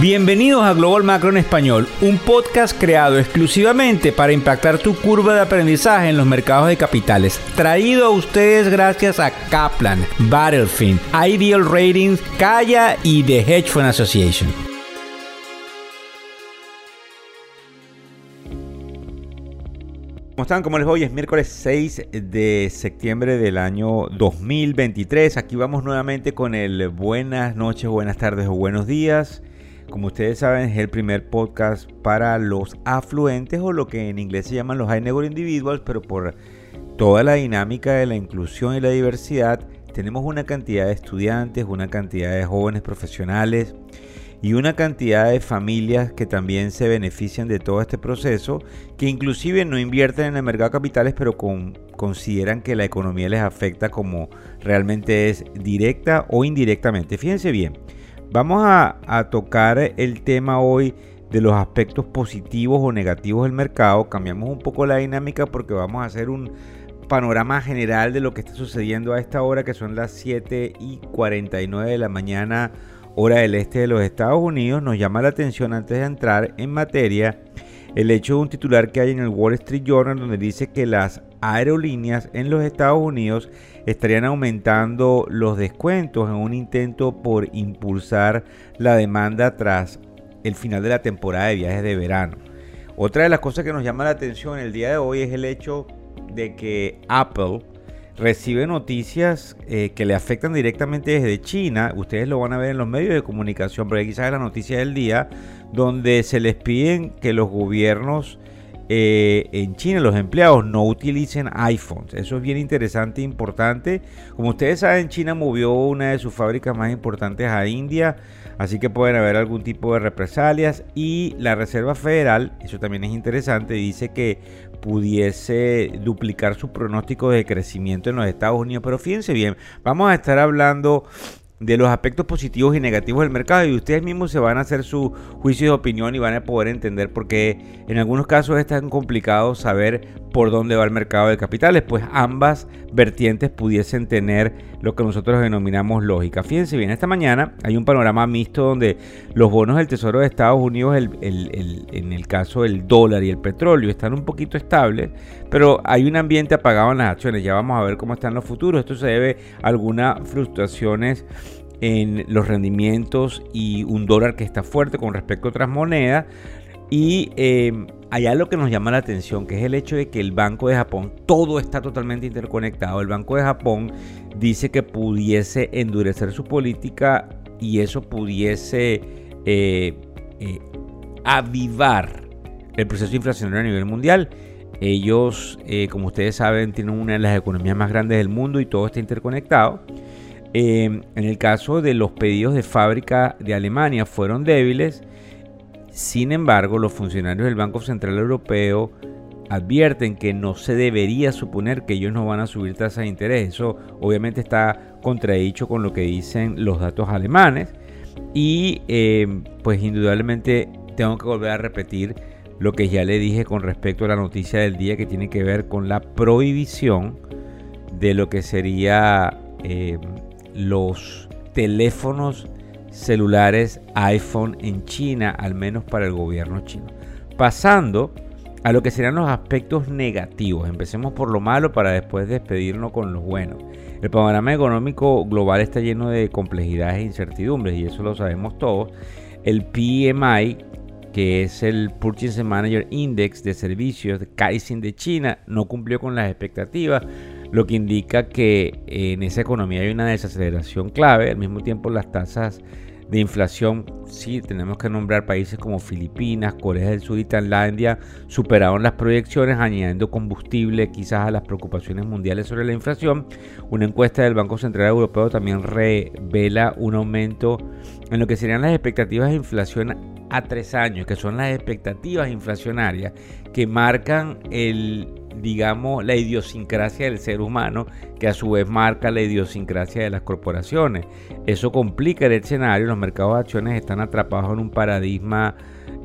Bienvenidos a Global Macro en Español, un podcast creado exclusivamente para impactar tu curva de aprendizaje en los mercados de capitales. Traído a ustedes gracias a Kaplan, Battlefield, Ideal Ratings, Kaya y The Hedge Fund Association. ¿Cómo están? ¿Cómo les voy? Es miércoles 6 de septiembre del año 2023. Aquí vamos nuevamente con el buenas noches, buenas tardes o buenos días. Como ustedes saben, es el primer podcast para los afluentes o lo que en inglés se llaman los high net individuals, pero por toda la dinámica de la inclusión y la diversidad, tenemos una cantidad de estudiantes, una cantidad de jóvenes profesionales y una cantidad de familias que también se benefician de todo este proceso, que inclusive no invierten en el mercado de capitales, pero consideran que la economía les afecta como realmente es directa o indirectamente. Fíjense bien. Vamos a, tocar el tema hoy de los aspectos positivos o negativos del mercado. Cambiamos un poco la dinámica porque vamos a hacer un panorama general de lo que está sucediendo a esta hora, que son las 7 y 49 de la mañana, hora del este de los Estados Unidos. Nos llama la atención antes de entrar en materia el hecho de un titular que hay en el Wall Street Journal donde dice que las aerolíneas en los Estados Unidos estarían aumentando los descuentos en un intento por impulsar la demanda tras el final de la temporada de viajes de verano. Otra de las cosas que nos llama la atención el día de hoy es el hecho de que Apple recibe noticias eh, que le afectan directamente desde China. Ustedes lo van a ver en los medios de comunicación, pero quizás es la noticia del día, donde se les piden que los gobiernos eh, en China los empleados no utilicen iPhones. Eso es bien interesante e importante. Como ustedes saben, China movió una de sus fábricas más importantes a India, así que pueden haber algún tipo de represalias. Y la Reserva Federal, eso también es interesante, dice que pudiese duplicar su pronóstico de crecimiento en los Estados Unidos. Pero fíjense bien, vamos a estar hablando de los aspectos positivos y negativos del mercado y ustedes mismos se van a hacer su juicio de opinión y van a poder entender por qué en algunos casos es tan complicado saber por dónde va el mercado de capitales, pues ambas vertientes pudiesen tener lo que nosotros denominamos lógica. Fíjense bien, esta mañana hay un panorama mixto donde los bonos del Tesoro de Estados Unidos, en el caso del dólar y el petróleo, están un poquito estables, pero hay un ambiente apagado en las acciones. Ya vamos a ver cómo están los futuros. Esto se debe a algunas frustraciones en los rendimientos y un dólar que está fuerte con respecto a otras monedas. Y eh, allá lo que nos llama la atención, que es el hecho de que el Banco de Japón, todo está totalmente interconectado. El Banco de Japón dice que pudiese endurecer su política y eso pudiese eh, eh, avivar el proceso inflacionario a nivel mundial. Ellos, como ustedes saben, tienen una de las economías más grandes del mundo y todo está interconectado. En el caso de los pedidos de fábrica de Alemania fueron débiles sin embargo, los funcionarios del Banco Central Europeo advierten que no se debería suponer que ellos no van a subir tasas de interés. Eso obviamente está contradicho con lo que dicen los datos alemanes. Y eh, pues indudablemente tengo que volver a repetir lo que ya le dije con respecto a la noticia del día que tiene que ver con la prohibición de lo que sería eh, los teléfonos celulares iPhone en China, al menos para el gobierno chino. Pasando a lo que serían los aspectos negativos. Empecemos por lo malo para después despedirnos con lo bueno. El panorama económico global está lleno de complejidades e incertidumbres y eso lo sabemos todos. El PMI, que es el Purchasing Manager Index de servicios de Kaizen de China, no cumplió con las expectativas lo que indica que en esa economía hay una desaceleración clave. Al mismo tiempo, las tasas de inflación, sí, tenemos que nombrar países como Filipinas, Corea del Sur y Tailandia superaron las proyecciones, añadiendo combustible quizás a las preocupaciones mundiales sobre la inflación. Una encuesta del Banco Central Europeo también revela un aumento en lo que serían las expectativas de inflación a tres años, que son las expectativas inflacionarias que marcan el digamos, la idiosincrasia del ser humano, que a su vez marca la idiosincrasia de las corporaciones. Eso complica el escenario, los mercados de acciones están atrapados en un paradigma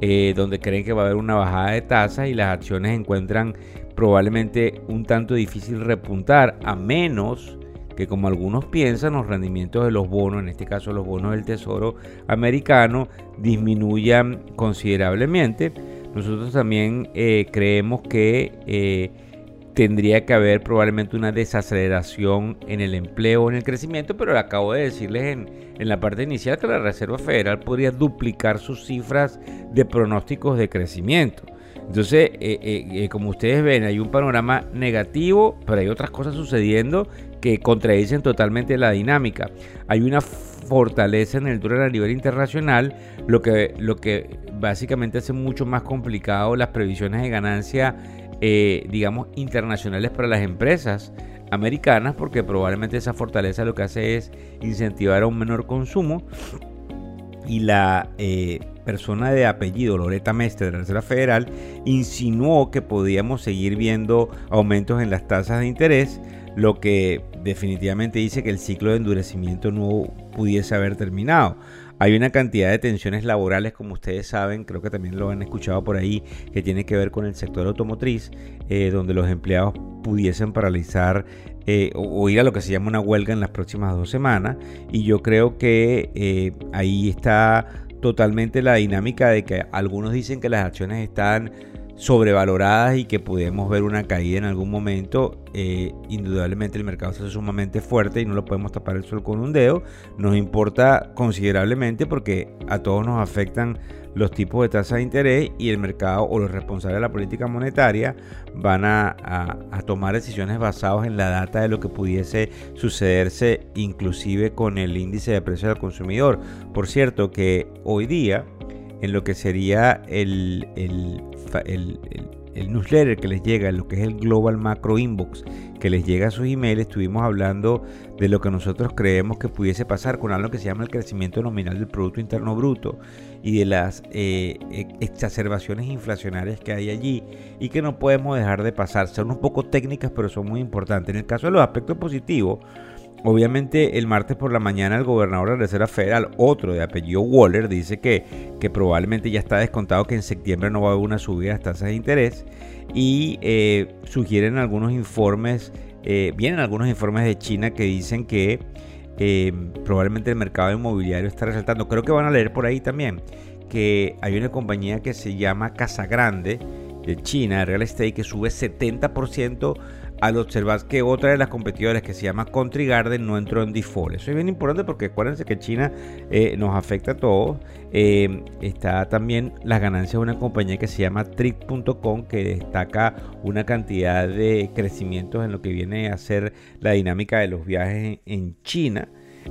eh, donde creen que va a haber una bajada de tasas y las acciones encuentran probablemente un tanto difícil repuntar, a menos que como algunos piensan, los rendimientos de los bonos, en este caso los bonos del Tesoro americano, disminuyan considerablemente. Nosotros también eh, creemos que eh, tendría que haber probablemente una desaceleración en el empleo, en el crecimiento, pero acabo de decirles en, la parte inicial que la Reserva Federal podría duplicar sus cifras de pronósticos de crecimiento. Entonces, eh, como ustedes ven, hay un panorama negativo, pero hay otras cosas sucediendo que contradicen totalmente la dinámica. Hay una fortaleza en el dólar a nivel internacional, lo que, lo que básicamente hace mucho más complicado las previsiones de ganancia, digamos, internacionales para las empresas americanas, porque probablemente esa fortaleza lo que hace es incentivar a un menor consumo y la persona de apellido Loreta Mestre de la Reserva Federal insinuó que podíamos seguir viendo aumentos en las tasas de interés, lo que definitivamente dice que el ciclo de endurecimiento no pudiese haber terminado. Hay una cantidad de tensiones laborales, como ustedes saben, creo que también lo han escuchado por ahí, que tiene que ver con el sector automotriz, eh, donde los empleados pudiesen paralizar eh, o, ir a lo que se llama una huelga en las próximas dos semanas. Y yo creo que eh, ahí está totalmente la dinámica de que algunos dicen que las acciones están sobrevaloradas y que podemos ver una caída en algún momento. Eh, indudablemente el mercado está sumamente fuerte y no lo podemos tapar el sol con un dedo. Nos importa considerablemente porque a todos nos afectan los tipos de tasa de interés y el mercado o los responsables de la política monetaria van a, tomar decisiones basadas en la data de lo que pudiese sucederse inclusive con el índice de precios del consumidor. Por cierto que hoy día en lo que sería el, el, el, newsletter que les llega, lo que es el Global Macro Inbox, que les llega a sus emails, estuvimos hablando de lo que nosotros creemos que pudiese pasar con algo que se llama el crecimiento nominal del Producto Interno Bruto y de las eh, e, exacerbaciones inflacionarias que hay allí y que no podemos dejar de pasar. Son un poco técnicas, pero son muy importantes. En el caso de los aspectos positivos, Obviamente el martes por la mañana el gobernador de la Reserva Federal, otro de apellido Waller, dice que, que probablemente ya está descontado que en septiembre no va a haber una subida de tasas de interés y eh, sugieren algunos informes, eh, vienen algunos informes de China que dicen que eh, probablemente el mercado inmobiliario está resaltando. Creo que van a leer por ahí también que hay una compañía que se llama Casa Grande de China, real estate, que sube 70% al observar que otra de las competidoras que se llama Country Garden no entró en default. Eso es bien importante porque acuérdense que China eh, nos afecta a todos. Eh, está también las ganancias de una compañía que se llama Trip.com que destaca una cantidad de crecimientos en lo que viene a ser la dinámica de los viajes en, China.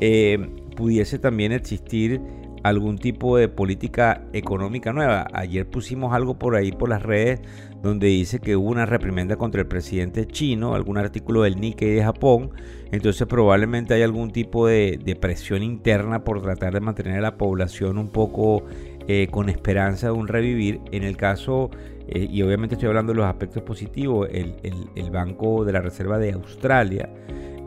Eh, pudiese también existir algún tipo de política económica nueva. Ayer pusimos algo por ahí por las redes donde dice que hubo una reprimenda contra el presidente chino, algún artículo del Nikkei de Japón. Entonces probablemente hay algún tipo de, presión interna por tratar de mantener a la población un poco eh, con esperanza de un revivir. En el caso, eh, y obviamente estoy hablando de los aspectos positivos, el, Banco de la Reserva de Australia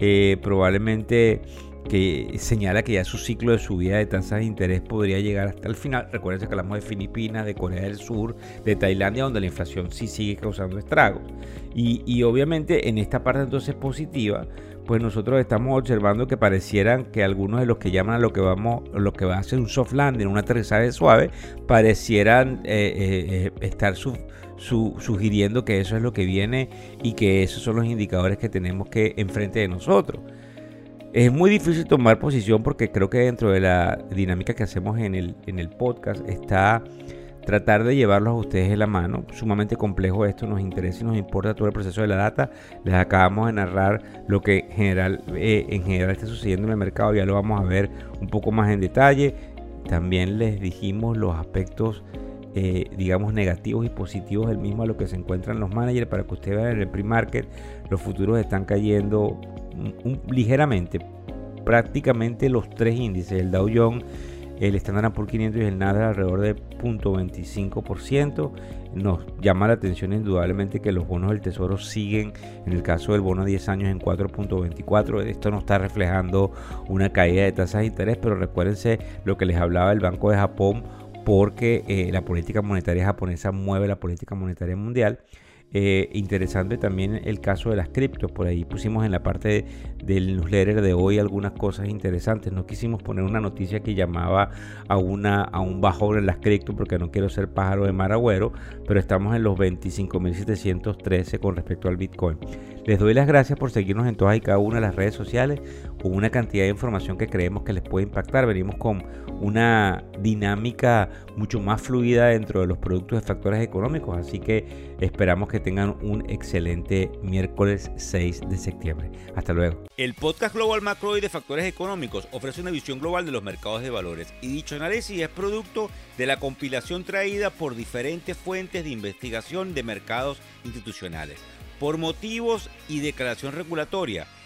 eh, probablemente que señala que ya su ciclo de subida de tasas de interés podría llegar hasta el final. Recuerden que hablamos de Filipinas, de Corea del Sur, de Tailandia, donde la inflación sí sigue causando estragos. Y, obviamente en esta parte entonces positiva, pues nosotros estamos observando que parecieran que algunos de los que llaman a lo que vamos, lo que va a ser un soft landing, un aterrizaje suave, parecieran eh, eh, eh, estar sugiriendo que eso es lo que viene y que esos son los indicadores que tenemos que enfrente de nosotros. Es muy difícil tomar posición porque creo que dentro de la dinámica que hacemos en el, en el podcast está tratar de llevarlos a ustedes de la mano. Sumamente complejo esto, nos interesa y nos importa todo el proceso de la data. Les acabamos de narrar lo que eh, en general está sucediendo en el mercado, ya lo vamos a ver un poco más en detalle. También les dijimos los aspectos, eh, digamos, negativos y positivos del mismo a lo que se encuentran los managers para que ustedes vean en el pre-market. Los futuros están cayendo ligeramente, prácticamente los tres índices, el Dow Jones, el Standard Poor's 500 y el Nasdaq alrededor de 0.25%. Nos llama la atención indudablemente que los bonos del Tesoro siguen, en el caso del bono a 10 años, en 4.24. Esto no está reflejando una caída de tasas de interés, pero recuérdense lo que les hablaba el Banco de Japón, porque eh, la política monetaria japonesa mueve la política monetaria mundial. Eh, interesante también el caso de las criptos. Por ahí pusimos en la parte del newsletter de hoy algunas cosas interesantes. No quisimos poner una noticia que llamaba a, una, a un bajón en las criptos porque no quiero ser pájaro de maragüero, pero estamos en los 25.713 con respecto al Bitcoin. Les doy las gracias por seguirnos en todas y cada una de las redes sociales con una cantidad de información que creemos que les puede impactar. Venimos con una dinámica mucho más fluida dentro de los productos de factores económicos, así que esperamos que tengan un excelente miércoles 6 de septiembre. Hasta luego. El podcast Global Macro y de Factores Económicos ofrece una visión global de los mercados de valores y dicho análisis es producto de la compilación traída por diferentes fuentes de investigación de mercados institucionales por motivos y declaración regulatoria.